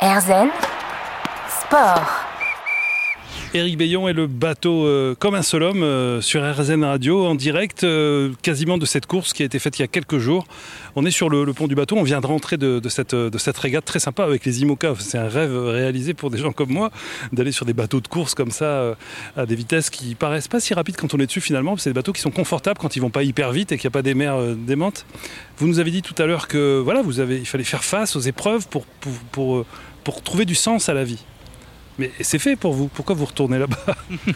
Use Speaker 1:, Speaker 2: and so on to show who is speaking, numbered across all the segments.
Speaker 1: Erzen Sport.
Speaker 2: Éric Bayon est le bateau euh, comme un seul homme euh, sur RZN Radio en direct euh, quasiment de cette course qui a été faite il y a quelques jours. On est sur le, pont du bateau, on vient de rentrer de, cette, de cette régate très sympa avec les IMOCA. C'est un rêve réalisé pour des gens comme moi d'aller sur des bateaux de course comme ça à des vitesses qui paraissent pas si rapides quand on est dessus finalement. C'est des bateaux qui sont confortables quand ils vont pas hyper vite et qu'il n'y a pas des mers démentes. Vous nous avez dit tout à l'heure que voilà, vous avez, il fallait faire face aux épreuves pour, pour, pour, pour trouver du sens à la vie. Mais c'est fait pour vous. Pourquoi vous retournez là-bas?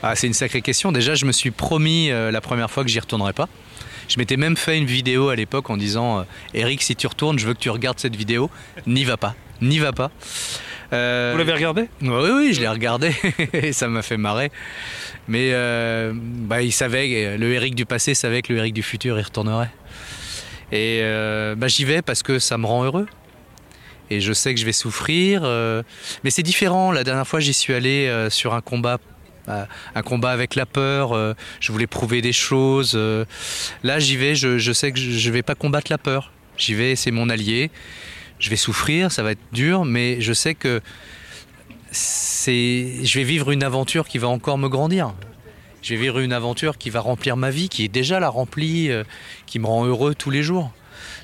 Speaker 3: Ah, c'est une sacrée question. Déjà, je me suis promis euh, la première fois que j'y retournerai pas. Je m'étais même fait une vidéo à l'époque en disant euh, Eric, si tu retournes, je veux que tu regardes cette vidéo. N'y va pas. N'y va pas. Euh,
Speaker 2: Vous l'avez regardé?
Speaker 3: Oui, oui, je l'ai regardé et ça m'a fait marrer. Mais euh, bah, il savait, le Eric du passé savait que le Eric du futur y retournerait. Et bah, j'y vais parce que ça me rend heureux. Et je sais que je vais souffrir. euh, mais c'est différent. La dernière fois, j'y suis allé euh, sur un combat. euh, Un combat avec la peur, je voulais prouver des choses. Là, j'y vais, je, sais que je ne vais pas combattre la peur. J'y vais, c'est mon allié. Je vais souffrir, ça va être dur, mais je sais que c'est, je vais vivre une aventure qui va encore me grandir. Je vais vivre une aventure qui va remplir ma vie, qui est déjà la remplie, qui me rend heureux tous les jours.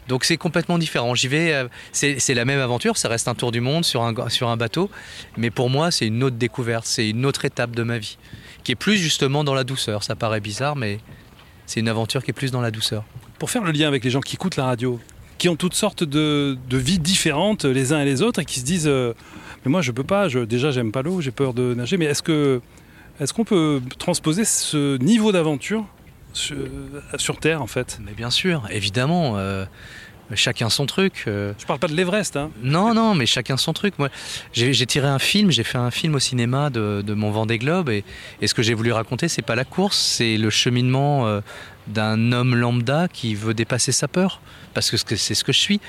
Speaker 3: Donc c'est complètement différent. J'y vais, euh, c'est la même aventure, ça reste un tour du monde sur un, bateau, mais pour moi c'est une autre découverte, c'est une autre étape de ma vie, qui est plus justement dans la douceur. Ça paraît bizarre, mais c'est une aventure qui est plus dans la douceur.
Speaker 2: Pour faire le lien avec les gens qui écoutent la radio, qui ont toutes sortes de, vies différentes les uns et les autres et qui se disent euh, Mais moi je peux pas, déjà j'aime pas l'eau, j'ai peur de nager, mais est-ce que est-ce qu'on peut transposer ce niveau d'aventure sur, sur Terre en fait
Speaker 3: Mais bien sûr, évidemment, euh, chacun son truc. euh,
Speaker 2: Je parle pas de l'Everest, hein.
Speaker 3: Non, non, mais chacun son truc. Moi, j'ai tiré un film, j'ai fait un film au cinéma de, de mon Vendée Globe, et, et ce que j'ai voulu raconter, c'est pas la course, c'est le cheminement euh, d'un homme lambda qui veut dépasser sa peur, parce que c'est ce que je suis.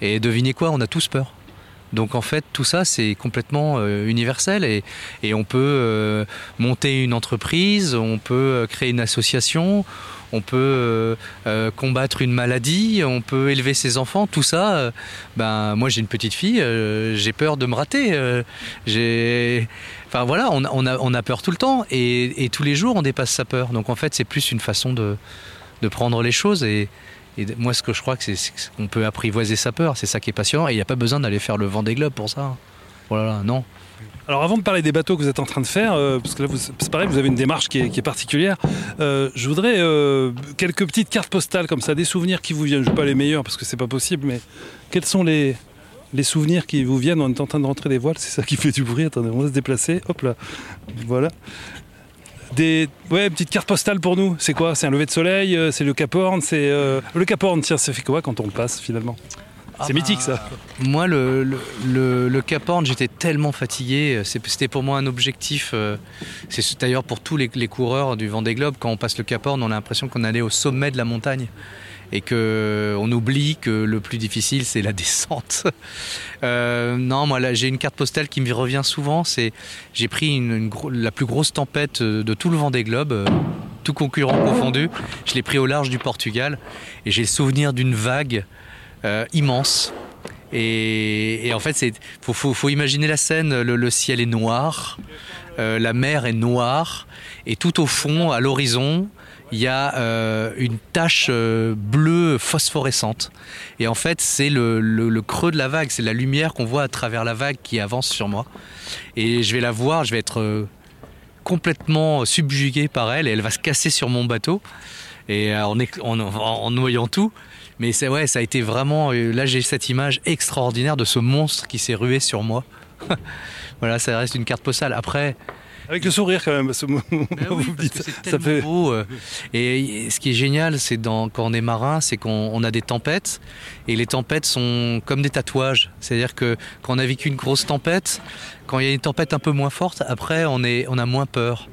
Speaker 3: Et devinez quoi, on a tous peur. Donc en fait, tout ça, c'est complètement euh, universel et, et on peut euh, monter une entreprise, on peut euh, créer une association, on peut combattre une maladie, on peut élever ses enfants, tout ça. ben moi j'ai une petite fille, j'ai peur de me rater. enfin voilà, on, on a, on a peur tout le temps et, et tous les jours on dépasse sa peur. Donc en fait c'est plus une façon de, de prendre les choses et, et moi ce que je crois c'est qu'on peut apprivoiser sa peur, c'est ça qui est passionnant et il n'y a pas besoin d'aller faire le vent des globes pour ça. Voilà, non.
Speaker 2: Alors avant de parler des bateaux que vous êtes en train de faire, euh, parce que là c'est pareil, vous avez une démarche qui est, particulière, euh, je voudrais euh, quelques petites cartes postales comme ça, des souvenirs qui vous viennent. Je ne pas les meilleurs parce que c'est pas possible, mais quels sont les, les souvenirs qui vous viennent On est en train de rentrer des voiles, c'est ça qui fait du bruit. Attendez, on va se déplacer. Hop là, voilà. Des ouais, petites cartes postales pour nous. C'est quoi? C'est un lever de soleil euh, C'est le Cap Horn C'est euh, le Cap Horn. Tiens, ça fait quoi quand on le passe finalement? C'est mythique ça.
Speaker 3: Moi, le, le, le, le Cap Horn, j'étais tellement fatigué. C'était pour moi un objectif. euh, C'est d'ailleurs pour tous les, les coureurs du Vendée Globe. Quand on passe le Cap Horn, on a l'impression qu'on allait au sommet de la montagne et que on oublie que le plus difficile, c'est la descente. Euh, non, moi, j'ai une carte postale qui me revient souvent. C'est j'ai pris la plus grosse tempête euh, de tout le Vendée Globe. euh, tout concurrent confondu, je l'ai pris au large du Portugal et j'ai le souvenir d'une vague immense et, en fait, c'est faut, imaginer la scène. Le, ciel est noir, la mer est noire, et tout au fond, à l'horizon, il y a euh, une tache euh, bleue phosphorescente. Et en fait, c'est le, creux de la vague, c'est la lumière qu'on voit à travers la vague qui avance sur moi. Et je vais la voir, je vais être euh, complètement subjugué par elle, et elle va se casser sur mon bateau, et en, en, en- noyant tout. Mais c'est ouais, ça a été vraiment. Là, j'ai cette image extraordinaire de ce monstre qui s'est rué sur moi. voilà, ça reste une carte postale. Après,
Speaker 2: Avec le sourire quand même. parce que vous me dites, ça fait.
Speaker 3: beau. euh, Et ce qui est génial, c'est quand on est marin, c'est qu'on on a des tempêtes. Et les tempêtes sont comme des tatouages. C'est-à-dire que quand on a vécu une grosse tempête, quand il y a une tempête un peu moins forte, après, on, est, on a moins peur.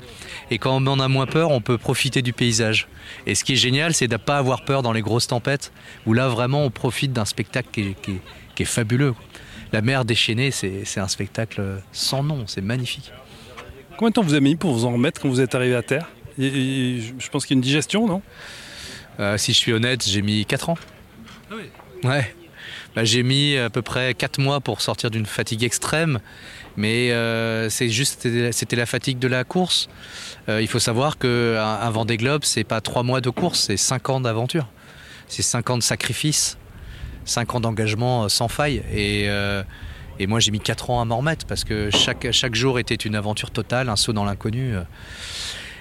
Speaker 3: Et quand on a moins peur, on peut profiter du paysage. Et ce qui est génial, c'est de ne pas avoir peur dans les grosses tempêtes, où là, vraiment, on profite d'un spectacle qui est, qui est- qui est fabuleux. La mer déchaînée, c'est un spectacle sans nom, c'est magnifique.
Speaker 2: Combien de temps vous avez mis pour vous en remettre quand vous êtes arrivé à terre Et- et je- Je pense qu'il y a une digestion, non
Speaker 3: Euh, si je suis honnête, j'ai mis 4 ans.
Speaker 2: Ah oui.
Speaker 3: Ouais. bah, j'ai mis à peu près 4 mois pour sortir d'une fatigue extrême. Mais euh, c'est juste, c'était la fatigue de la course. Euh, il faut savoir qu'un un Vendée Globe, c'est pas 3 mois de course, c'est 5 ans d'aventure. C'est 5 ans de sacrifice, 5 ans d'engagement sans faille. Et, et moi, j'ai mis 4 ans à m'en remettre parce que chaque, chaque jour était une aventure totale, un saut dans l'inconnu.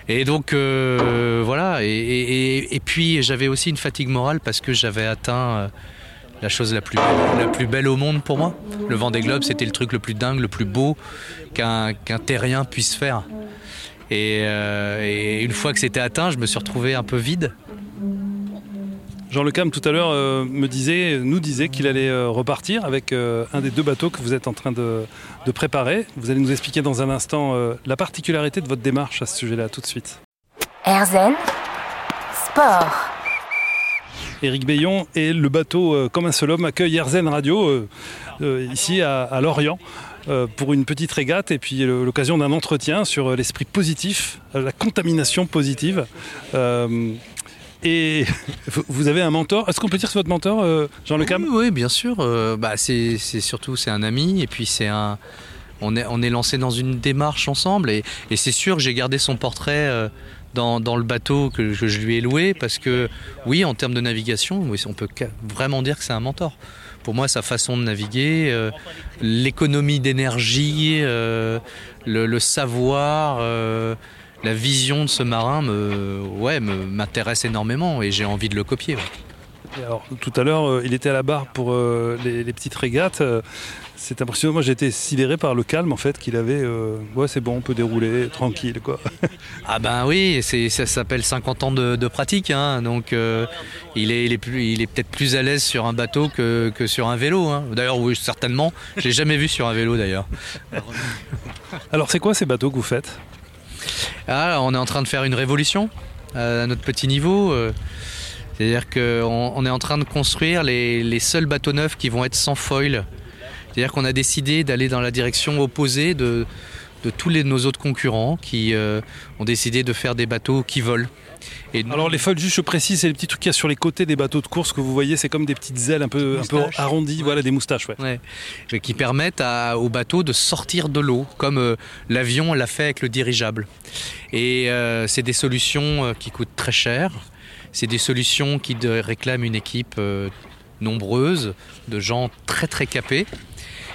Speaker 3: Et donc euh, voilà, et, puis j'avais aussi une fatigue morale parce que j'avais atteint euh, la chose la plus, belle, la plus belle au monde pour moi. Le vent des globes, c'était le truc le plus dingue, le plus beau qu'un terrien puisse faire. Euh, et, une fois que c'était atteint, je me suis retrouvé un peu vide.
Speaker 2: Jean Le Cam tout à l'heure me disait, nous disait qu'il allait repartir avec un des deux bateaux que vous êtes en train de, de préparer. Vous allez nous expliquer dans un instant euh, la particularité de votre démarche à ce sujet-là, tout de suite.
Speaker 1: Erzen Sport.
Speaker 2: Éric Bayon et le bateau euh, Comme un seul homme accueille Erzen Radio euh, ici à, Lorient pour une petite régate et puis l'occasion d'un entretien sur l'esprit positif, la contamination positive. Et vous avez un mentor. Est-ce qu'on peut dire que c'est votre mentor, euh, Jean Le Cam
Speaker 3: oui, bien sûr. Euh, bah, c'est surtout c'est un ami et puis c'est un. On est, on est lancé dans une démarche ensemble et, c'est sûr que j'ai gardé son portrait euh, dans, le bateau que, je lui ai loué parce que oui, en termes de navigation, on peut vraiment dire que c'est un mentor. Pour moi, sa façon de naviguer, l'économie d'énergie, le, savoir la vision de ce marin me, ouais, m'intéresse énormément et j'ai envie de le copier.
Speaker 2: alors, tout à l'heure, euh, il était à la barre pour euh, les, petites régates. Euh, c'est impressionnant. Moi, j'ai été sidéré par le calme en fait qu'il avait. ouais, c'est bon, on peut dérouler tranquille, quoi.
Speaker 3: ah ben oui, ça s'appelle 50 ans de, pratique. Hein. donc, il est, il est, plus, il est peut-être plus à l'aise sur un bateau que, que sur un vélo. Hein. D'ailleurs, oui, certainement. Je l'ai jamais vu sur un vélo, d'ailleurs.
Speaker 2: Alors, c'est quoi ces bateaux que vous faites?
Speaker 3: Ah, on est en train de faire une révolution euh, à notre petit niveau. Euh. C'est-à-dire qu'on est en train de construire les, seuls bateaux neufs qui vont être sans foil. C'est-à-dire qu'on a décidé d'aller dans la direction opposée de, tous nos autres concurrents qui euh, ont décidé de faire des bateaux qui volent.
Speaker 2: Alors les foils, juste je précise, c'est les petits trucs qu'il y a sur les côtés des bateaux de course que vous voyez, c'est comme des petites ailes un peu, un peu arrondies, voilà des moustaches. Ouais.
Speaker 3: Qui permettent aux bateaux de sortir de l'eau, comme euh, l'avion l'a fait avec le dirigeable. Et euh, c'est des solutions euh, qui coûtent très cher, c'est des solutions qui réclament une équipe nombreuse, de gens très très capés.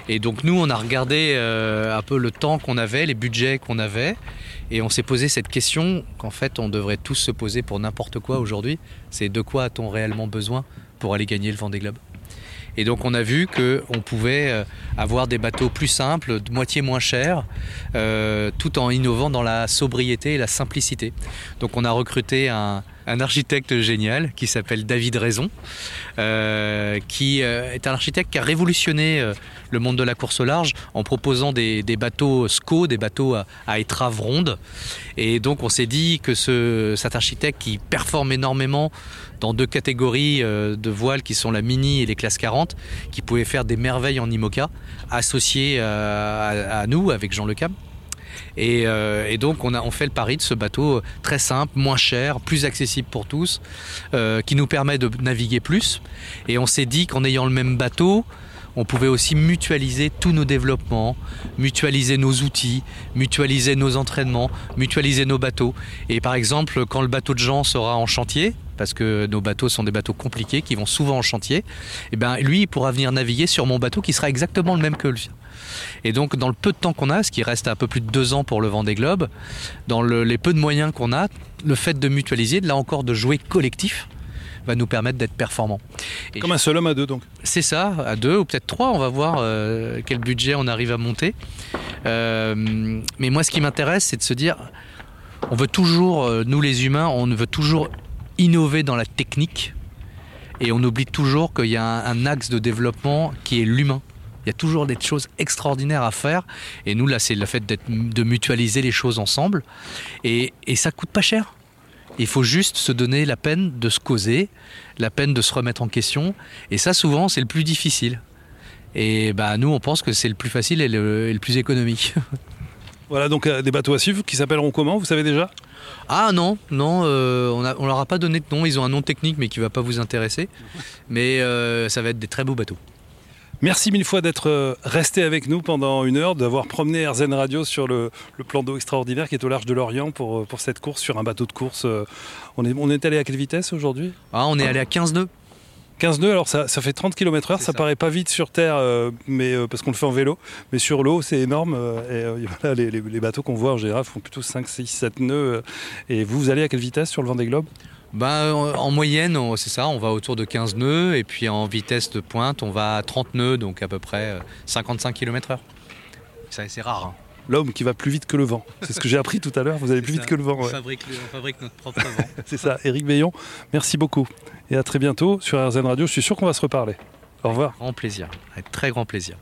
Speaker 3: Et donc nous, on a regardé un peu le temps qu'on avait, les budgets qu'on avait, et on s'est posé cette question qu'en fait on devrait tous se poser pour n'importe quoi aujourd'hui. C'est de quoi a-t-on réellement besoin pour aller gagner le Vendée Globe? Et donc on a vu qu'on pouvait euh, avoir des bateaux plus simples, de moitié moins chers, euh, tout en innovant dans la sobriété et la simplicité. Donc on a recruté un, architecte génial qui s'appelle David Raison, euh, qui est un architecte qui a révolutionné le monde de la course au large en proposant des, bateaux SCO, des bateaux à, étrave ronde. Et donc on s'est dit que ce, cet architecte qui performe énormément dans deux catégories euh, de voiles qui sont la mini et les classes 40, qui pouvaient faire des merveilles en IMOCA, associés euh, à, nous avec Jean Le Cam. Euh, et, donc on a on fait le pari de ce bateau très simple, moins cher, plus accessible pour tous, qui nous permet de naviguer plus. Et on s'est dit qu'en ayant le même bateau, on pouvait aussi mutualiser tous nos développements, mutualiser nos outils, mutualiser nos entraînements, mutualiser nos bateaux. Et par exemple, quand le bateau de Jean sera en chantier, parce que nos bateaux sont des bateaux compliqués qui vont souvent en chantier, et eh ben lui il pourra venir naviguer sur mon bateau qui sera exactement le même que lui. Et donc dans le peu de temps qu'on a, ce qui reste un peu plus de deux ans pour le Vendée Globe, dans les peu de moyens qu'on a, le fait de mutualiser, là encore de jouer collectif, va nous permettre d'être performants.
Speaker 2: Comme un seul homme à deux donc
Speaker 3: C'est ça, à deux ou peut-être trois, on va voir euh, quel budget on arrive à monter. Euh, mais moi ce qui m'intéresse c'est de se dire, on veut toujours, euh, nous les humains, on veut toujours innover dans la technique et on oublie toujours qu'il y a un, axe de développement qui est l'humain. Il y a toujours des choses extraordinaires à faire. Et nous, là, c'est le fait de mutualiser les choses ensemble. Et, et ça coûte pas cher. Il faut juste se donner la peine de se causer, la peine de se remettre en question. Et ça, souvent, c'est le plus difficile. Et bah, nous, on pense que c'est le plus facile et le, plus économique.
Speaker 2: Voilà donc euh, des bateaux à suivre qui s'appelleront comment Vous savez déjà?
Speaker 3: Ah non, non, euh, on, a, leur a pas donné de nom. Ils ont un nom technique mais qui va pas vous intéresser. Mais euh, ça va être des très beaux bateaux.
Speaker 2: Merci mille fois d'être euh, resté avec nous pendant une heure, d'avoir promené RZN Radio sur le, le plan d'eau extraordinaire qui est au large de l'Orient pour, euh, pour cette course sur un bateau de course. Euh, On est, on est allé à quelle vitesse aujourd'hui?
Speaker 3: Ah, on est allé à 15 nœuds.
Speaker 2: 15 nœuds, alors ça, ça fait 30 km/h, ça,
Speaker 3: ça.
Speaker 2: paraît pas vite sur Terre, euh, mais, euh, parce qu'on le fait en vélo, mais sur l'eau c'est énorme. euh, et voilà, les, les- les bateaux qu'on voit en général font plutôt 5, 6, 7 nœuds. et vous, vous allez à quelle vitesse sur le Vendée Globe?
Speaker 3: Bah, en en moyenne, c'est ça, on va autour de 15 nœuds. Et puis en vitesse de pointe, on va à 30 nœuds, donc à peu près euh, 55 km/h. Ça, C'est rare. hein.
Speaker 2: L'homme qui va plus vite que le vent. C'est ce que j'ai appris tout à l'heure, vous allez plus vite que le vent.
Speaker 3: On,
Speaker 2: ouais.
Speaker 3: fabrique on fabrique notre propre vent.
Speaker 2: C'est ça, Éric Veillon, merci beaucoup. Et à très bientôt sur RZN Radio, je suis sûr qu'on va se reparler. Au revoir.
Speaker 3: Grand plaisir, avec très grand plaisir.